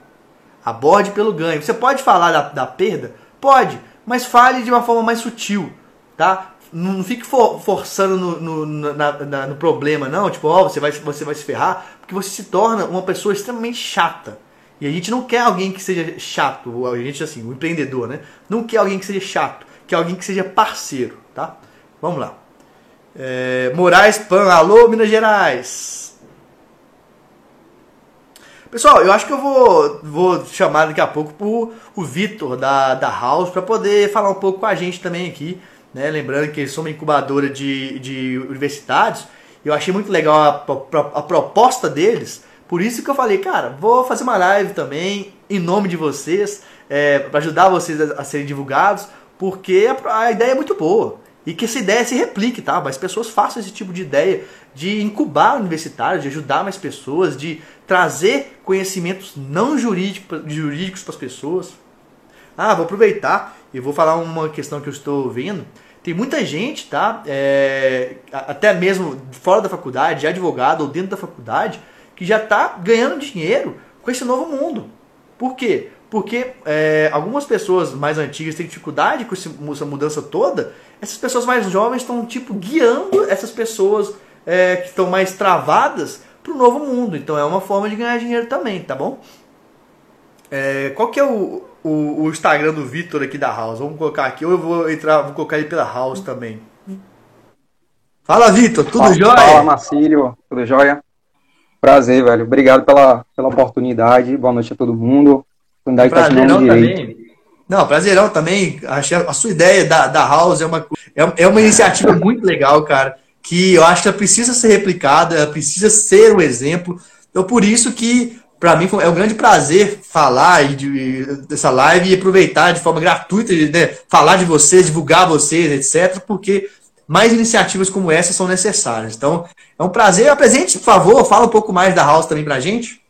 [SPEAKER 2] Aborde pelo ganho. Você pode falar da, da perda? Pode, mas fale de uma forma mais sutil, tá? Não fique for, forçando no, no, na, na, no problema, não. Tipo, ó, oh, você, vai, você vai se ferrar, porque você se torna uma pessoa extremamente chata. E a gente não quer alguém que seja chato, a gente assim, o empreendedor, né? Não quer alguém que seja chato, quer alguém que seja parceiro, tá? Vamos lá. É, Moraes Pan, alô Minas Gerais. Pessoal, eu acho que eu vou, vou chamar daqui a pouco pro, o Vitor da, da House para poder falar um pouco com a gente também aqui. Né? Lembrando que eles são uma incubadora de, de universidades. Eu achei muito legal a, a, a proposta deles. Por isso que eu falei, cara, vou fazer uma live também em nome de vocês, é, para ajudar vocês a, a, serem divulgados, porque a, a ideia é muito boa. E que essa ideia se replique, tá? Mas pessoas façam esse tipo de ideia de incubar universitários, de ajudar mais pessoas, de trazer conhecimentos não jurídicos, jurídicos para as pessoas. Ah, vou aproveitar e vou falar uma questão que eu estou vendo. Tem muita gente, tá? É, até mesmo fora da faculdade, advogado ou dentro da faculdade, que já está ganhando dinheiro com esse novo mundo. Por quê? Porque é, algumas pessoas mais antigas têm dificuldade com essa mudança toda. Essas pessoas mais jovens estão tipo guiando essas pessoas é, que estão mais travadas para o novo mundo. Então é uma forma de ganhar dinheiro também, tá bom? É, qual que é o, o, o Instagram do Vitor aqui da House? Vamos colocar aqui, ou eu vou entrar, vou colocar ele pela House também. Fala, Vitor, tudo fala, jóia?
[SPEAKER 3] Fala, Marcílio, tudo jóia? Prazer, velho. Obrigado pela, pela oportunidade. Boa noite a todo mundo.
[SPEAKER 2] Oportunidade tá Prazerão também. Não, prazerão também. Achei a sua ideia da, da House é uma, é, é uma iniciativa muito legal, cara. Que eu acho que ela precisa ser replicada, ela precisa ser um exemplo. Então, por isso que, para mim, é um grande prazer falar de, dessa live e aproveitar de forma gratuita, né, falar de vocês, divulgar vocês, etc. Porque mais iniciativas como essa são necessárias. Então, é um prazer. Apresente, por favor, fala um pouco mais da House também para gente.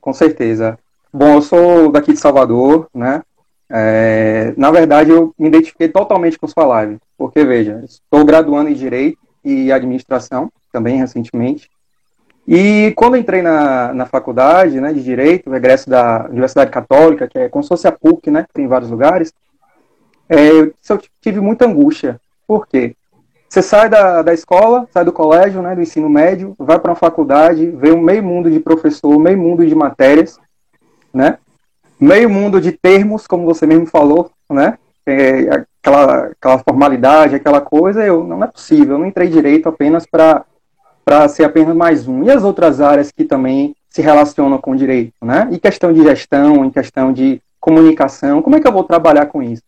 [SPEAKER 3] Com certeza. Bom, eu sou daqui de Salvador, né? É, na verdade, eu me identifiquei totalmente com sua live, porque, veja, estou graduando em Direito e Administração, também recentemente, e quando entrei na, na faculdade né, de Direito, regresso da Universidade Católica, que é como se fosse a PUC, né, que tem em vários lugares, é, eu tive muita angústia, por quê? Você sai da, da escola, sai do colégio, né, do ensino médio, vai para uma faculdade, vê um meio mundo de professor, meio mundo de matérias, né? Meio mundo de termos, como você mesmo falou, né? É, aquela, aquela formalidade, aquela coisa, eu não é possível, eu não entrei direito apenas para ser apenas mais um. E as outras áreas que também se relacionam com o direito, né? E questão de gestão, em questão de comunicação, como é que eu vou trabalhar com isso?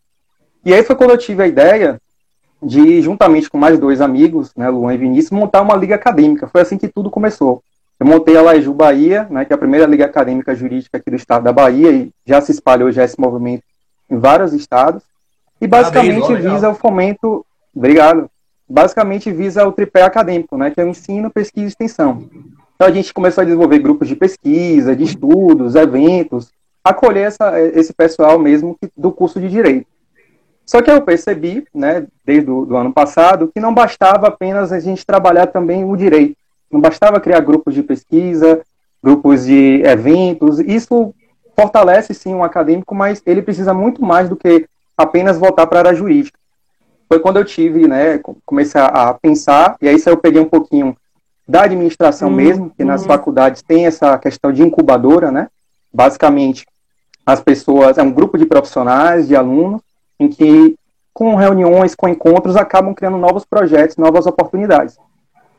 [SPEAKER 3] E aí foi quando eu tive a ideia de, juntamente com mais dois amigos, né, Luan e Vinícius, montar uma liga acadêmica. Foi assim que tudo começou. Eu montei a Laiju Bahia, né, que é a primeira liga acadêmica jurídica aqui do estado da Bahia, e já se espalhou já esse movimento em vários estados. E basicamente visa o fomento. Obrigado. Basicamente visa o tripé acadêmico, né, que é o ensino, pesquisa e extensão. Então a gente começou a desenvolver grupos de pesquisa, de estudos, eventos, acolher essa, esse pessoal mesmo do curso de direito. Só que eu percebi, né, desde o ano passado, que não bastava apenas a gente trabalhar também o direito. Não bastava criar grupos de pesquisa, grupos de eventos. Isso fortalece sim um acadêmico, mas ele precisa muito mais do que apenas voltar para a área jurídica. Foi quando eu tive, né, comecei a pensar, e aí eu peguei um pouquinho da administração uhum. mesmo, que nas uhum. faculdades tem essa questão de incubadora, né? Basicamente, as pessoas, é um grupo de profissionais, de alunos, em que, com reuniões, com encontros, acabam criando novos projetos, novas oportunidades.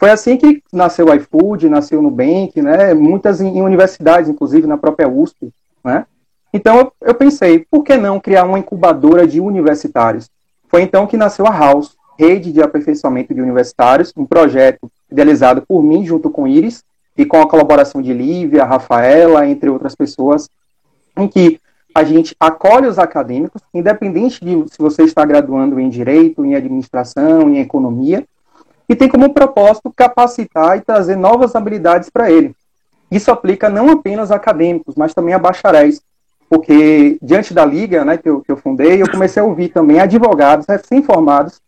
[SPEAKER 3] Foi assim que nasceu o iFood, nasceu o Nubank, né? muitas em, em universidades, inclusive na própria USP. Né? Então eu, eu pensei, por que não criar uma incubadora de universitários? Foi então que nasceu a House, Rede de Aperfeiçoamento de Universitários, um projeto idealizado por mim junto com Iris e com a colaboração de Lívia, Rafaela, entre outras pessoas, em que a gente acolhe os acadêmicos, independente de se você está graduando em direito, em administração, em economia, e tem como propósito capacitar e trazer novas habilidades para ele. Isso aplica não apenas a acadêmicos, mas também a bacharéis, porque diante da liga né, que, eu, que eu fundei, eu comecei a ouvir também advogados recém-formados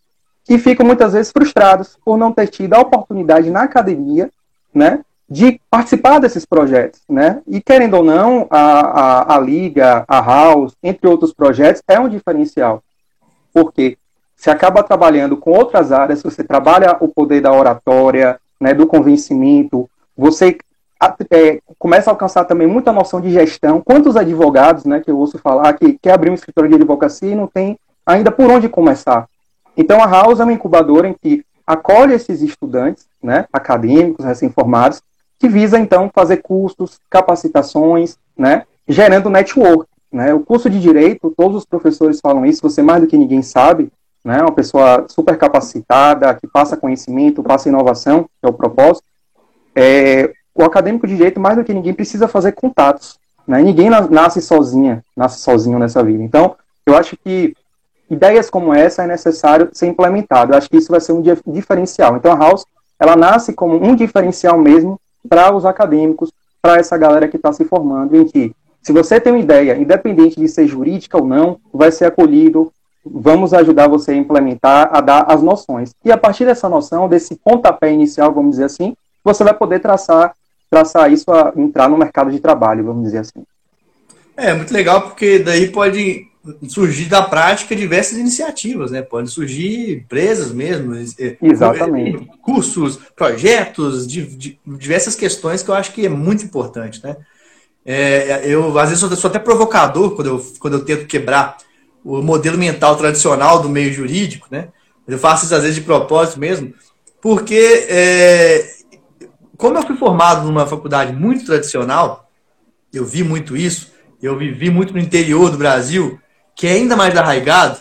[SPEAKER 3] que ficam muitas vezes frustrados por não ter tido a oportunidade na academia né, de participar desses projetos, né? E querendo ou não, a, a, a Liga, a House, entre outros projetos, é um diferencial. Porque você acaba trabalhando com outras áreas, você trabalha o poder da oratória, né, do convencimento, você é, começa a alcançar também muita noção de gestão. Quantos advogados, né, que eu ouço falar, que quer abrir um escritório de advocacia e não tem ainda por onde começar? Então a House é uma incubadora em que acolhe esses estudantes, né, acadêmicos, recém-formados, que visa então fazer cursos, capacitações, né, gerando network. Né? O curso de direito, todos os professores falam isso, você mais do que ninguém sabe, né, uma pessoa super capacitada, que passa conhecimento, passa inovação, que é o propósito. É, o acadêmico de direito, mais do que ninguém, precisa fazer contatos. Né? Ninguém nasce sozinha, nasce sozinho nessa vida. Então, eu acho que ideias como essa é necessário ser implementado. Eu acho que isso vai ser um diferencial. Então, a House, ela nasce como um diferencial mesmo para os acadêmicos, para essa galera que está se formando, em que, se você tem uma ideia, independente de ser jurídica ou não, vai ser acolhido, vamos ajudar você a implementar, a dar as noções. E a partir dessa noção, desse pontapé inicial, vamos dizer assim, você vai poder traçar, traçar isso a entrar no mercado de trabalho, vamos dizer assim.
[SPEAKER 2] É, muito legal, porque daí pode surgir da prática diversas iniciativas, né? Podem surgir empresas mesmo,
[SPEAKER 3] é, exatamente,
[SPEAKER 2] cursos, projetos, de, de, diversas questões que eu acho que é muito importante, né? É, eu às vezes sou, sou, até provocador quando eu, quando eu tento quebrar o modelo mental tradicional do meio jurídico, né? Eu faço isso às vezes de propósito mesmo, porque é, como eu fui formado numa faculdade muito tradicional, eu vi muito isso, eu vivi muito no interior do Brasil, que é ainda mais arraigado,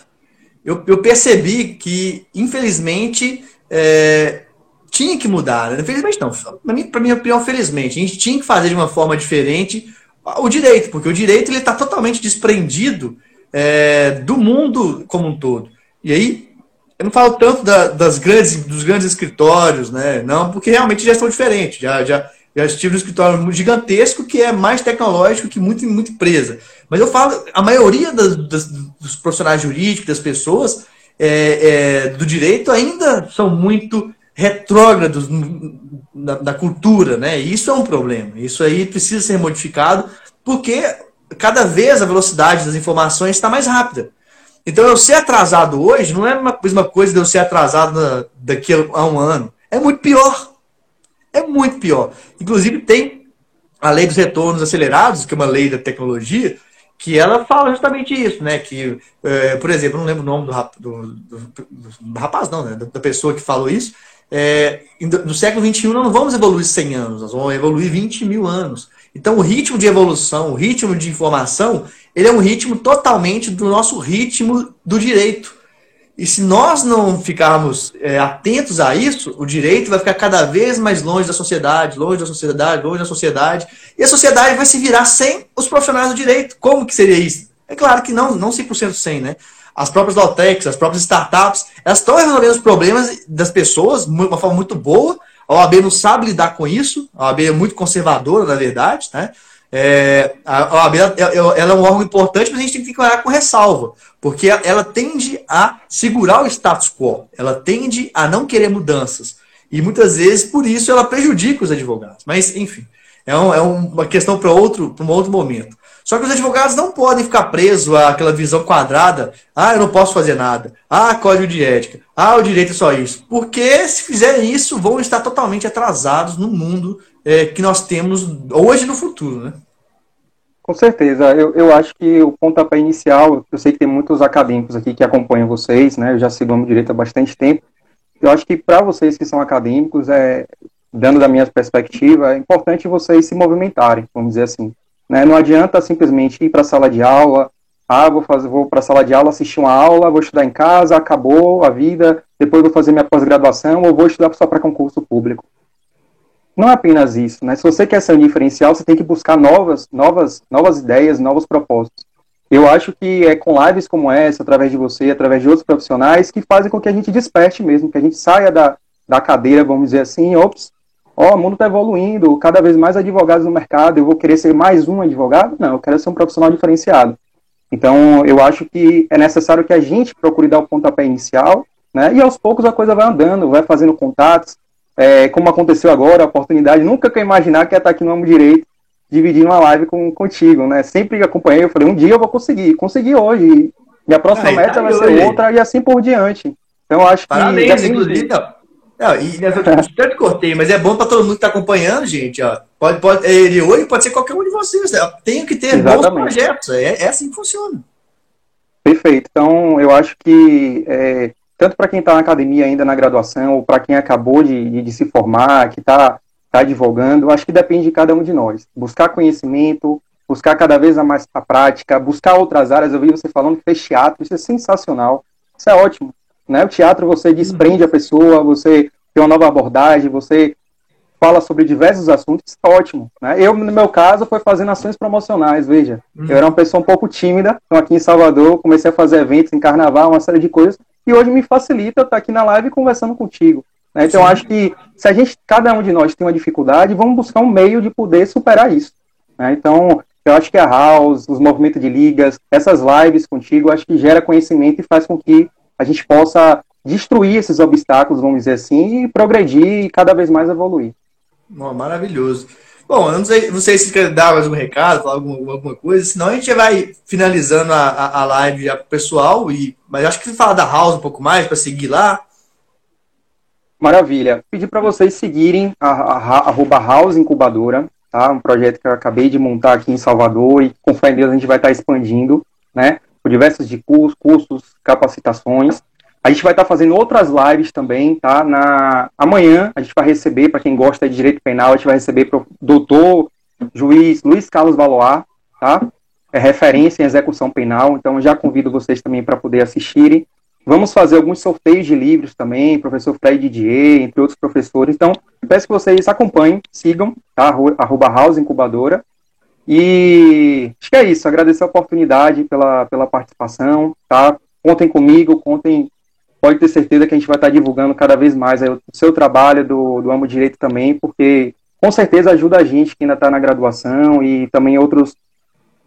[SPEAKER 2] eu, eu percebi que, infelizmente, é, tinha que mudar. Né? Infelizmente não, para mim, minha opinião, felizmente, a gente tinha que fazer de uma forma diferente o direito, porque o direito ele está totalmente desprendido é, do mundo como um todo. E aí, eu não falo tanto da, das grandes, dos grandes escritórios, né? Não, porque realmente já são diferentes. Já, já, já estive no escritório gigantesco que é mais tecnológico que muito, muito empresa. Mas eu falo, a maioria das, das, dos profissionais jurídicos, das pessoas é, é, do direito ainda são muito retrógrados na, na, cultura, né? Isso é um problema. Isso aí precisa ser modificado porque cada vez a velocidade das informações está mais rápida. Então eu ser atrasado hoje não é a mesma coisa de eu ser atrasado na, daqui a um ano. É muito pior. É muito pior. Inclusive, tem a lei dos retornos acelerados, que é uma lei da tecnologia, que ela fala justamente isso, né? Que, é, por exemplo, não lembro o nome do, rap, do, do, do rapaz, não, né? Da, pessoa que falou isso. É, no século XXI não vamos evoluir 100 anos, nós vamos evoluir 20 mil anos. Então, o ritmo de evolução, o ritmo de informação, ele é um ritmo totalmente do nosso ritmo do direito. E se nós não ficarmos é, atentos a isso, o direito vai ficar cada vez mais longe da sociedade, longe da sociedade, longe da sociedade. E a sociedade vai se virar sem os profissionais do direito. Como que seria isso? É claro que não, não 100% sem, né? As próprias Lautex, as próprias startups, elas estão resolvendo os problemas das pessoas de uma forma muito boa. A OAB não sabe lidar com isso. A OAB é muito conservadora, na verdade, né? É, a OAB ela, é um órgão importante, mas a gente tem que olhar com ressalva, porque ela tende a segurar o status quo, ela tende a não querer mudanças. E muitas vezes, por isso, ela prejudica os advogados. Mas, enfim, é, um, é uma questão para outro, um outro momento. Só que os advogados não podem ficar presos àquela visão quadrada. Ah, eu não posso fazer nada. Ah, código de ética. Ah, o direito é só isso. Porque se fizerem isso, vão estar totalmente atrasados no mundo é, que nós temos hoje e no futuro, né?
[SPEAKER 3] Com certeza. Eu, eu acho que o pontapé inicial, eu sei que tem muitos acadêmicos aqui que acompanham vocês, né? Eu já sigo o direito há bastante tempo. Eu acho que para vocês que são acadêmicos, é, dando da minha perspectiva, é importante vocês se movimentarem, vamos dizer assim. Né? Não adianta simplesmente ir para a sala de aula, ah, vou, fazer, vou para a sala de aula assistir uma aula, vou estudar em casa, acabou a vida, depois vou fazer minha pós-graduação ou vou estudar só para concurso público não é apenas isso, né? Se você quer ser um diferencial, você tem que buscar novas, novas, novas ideias, novos propósitos. Eu acho que é com lives como essa, através de você, através de outros profissionais, que fazem com que a gente desperte mesmo, que a gente saia da, da cadeira, vamos dizer assim, ops, ó, o mundo está evoluindo, cada vez mais advogados no mercado, eu vou querer ser mais um advogado? Não, eu quero ser um profissional diferenciado. Então, eu acho que é necessário que a gente procure dar o pontapé inicial, né? E aos poucos a coisa vai andando, vai fazendo contatos, é, como aconteceu agora, a oportunidade, nunca que eu imaginar que ia estar aqui no Amo Direito, dividindo uma live com, contigo, né? Sempre acompanhei, eu falei, um dia eu vou conseguir, consegui hoje, minha próxima meta tá vai ser outra e assim por diante. Então acho
[SPEAKER 2] Parabéns, que... Parabéns, inclusive, não. Não, e tanto cortei, mas é bom para todo mundo que está acompanhando, gente. Ó. Pode, pode, ele hoje pode ser qualquer um de vocês. Né? Tenho que ter Exatamente. bons projetos. É, é assim que funciona.
[SPEAKER 3] Perfeito. Então, eu acho que é, tanto para quem está na academia ainda na graduação, ou para quem acabou de, de, de, se formar, que está tá advogando, acho que depende de cada um de nós. Buscar conhecimento, buscar cada vez mais a prática, buscar outras áreas. Eu vi você falando que fez teatro, isso é sensacional, isso é ótimo. Né? O teatro você desprende a pessoa, você tem uma nova abordagem, você fala sobre diversos assuntos, é ótimo. Né? Eu, no meu caso, foi fazendo ações promocionais, veja. Uhum. Eu era uma pessoa um pouco tímida, então aqui em Salvador, comecei a fazer eventos em carnaval, uma série de coisas, e hoje me facilita estar aqui na live conversando contigo. Né? Então, acho que se a gente, cada um de nós tem uma dificuldade, vamos buscar um meio de poder superar isso. Né? Então, eu acho que a House, os movimentos de ligas, essas lives contigo, acho que gera conhecimento e faz com que a gente possa destruir esses obstáculos, vamos dizer assim, e progredir e cada vez mais evoluir.
[SPEAKER 2] Oh, maravilhoso. Bom, eu não sei, não sei se quer dar mais um recado, falar alguma, alguma coisa, senão a gente vai finalizando a, a, a live pro pessoal, e, mas acho que falar da House um pouco mais para seguir lá.
[SPEAKER 3] Maravilha. Pedir para vocês seguirem a, a, a House Incubadora, tá? Um projeto que eu acabei de montar aqui em Salvador e com fé em Deus a gente vai estar expandindo, né? Por diversos de cursos, cursos, capacitações. A gente vai estar tá fazendo outras lives também, tá? Na amanhã a gente vai receber, para quem gosta de direito penal, a gente vai receber o doutor juiz Luiz Carlos Valois, tá? É referência em execução penal, então já convido vocês também para poder assistirem. Vamos fazer alguns sorteios de livros também, professor Fred Didier, entre outros professores. Então, peço que vocês acompanhem, sigam, tá? Arroba House Incubadora. E acho que é isso, agradecer a oportunidade pela, pela participação, tá? Contem comigo, contem pode ter certeza que a gente vai estar divulgando cada vez mais o seu trabalho do, do Amo Direito também, porque com certeza ajuda a gente que ainda está na graduação e também outros,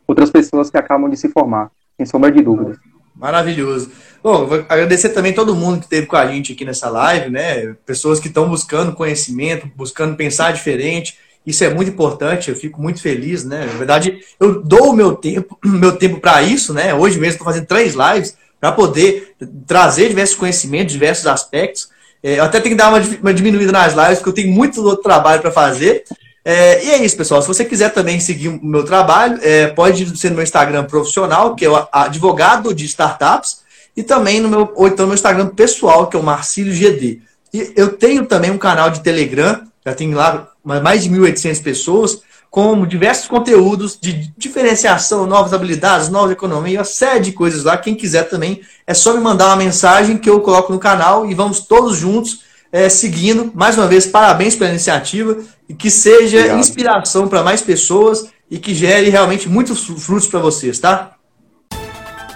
[SPEAKER 3] outras pessoas que acabam de se formar, sem sombra de dúvidas.
[SPEAKER 2] Maravilhoso. Bom, vou agradecer também todo mundo que esteve com a gente aqui nessa live, né? Pessoas que estão buscando conhecimento, buscando pensar diferente. Isso é muito importante, eu fico muito feliz, né? Na verdade, eu dou o meu tempo, meu tempo para isso, né? Hoje mesmo estou fazendo três lives para poder trazer diversos conhecimentos, diversos aspectos. É, eu até tenho que dar uma, uma, diminuída nas lives, porque eu tenho muito outro trabalho para fazer. É, e é isso, pessoal. Se você quiser também seguir o meu trabalho, é, pode ser no meu Instagram profissional, que é o advogado de startups, e também no meu, ou então no meu Instagram pessoal, que é o Marcílio GD. E eu tenho também um canal de Telegram, já tenho lá mais de 1.800 pessoas, como diversos conteúdos de diferenciação, novas habilidades, nova economia, uma série de coisas lá. Quem quiser também, é só me mandar uma mensagem que eu coloco no canal e vamos todos juntos é, seguindo. Mais uma vez, parabéns pela iniciativa e que seja Obrigado. inspiração para mais pessoas e que gere realmente muitos frutos para vocês, tá?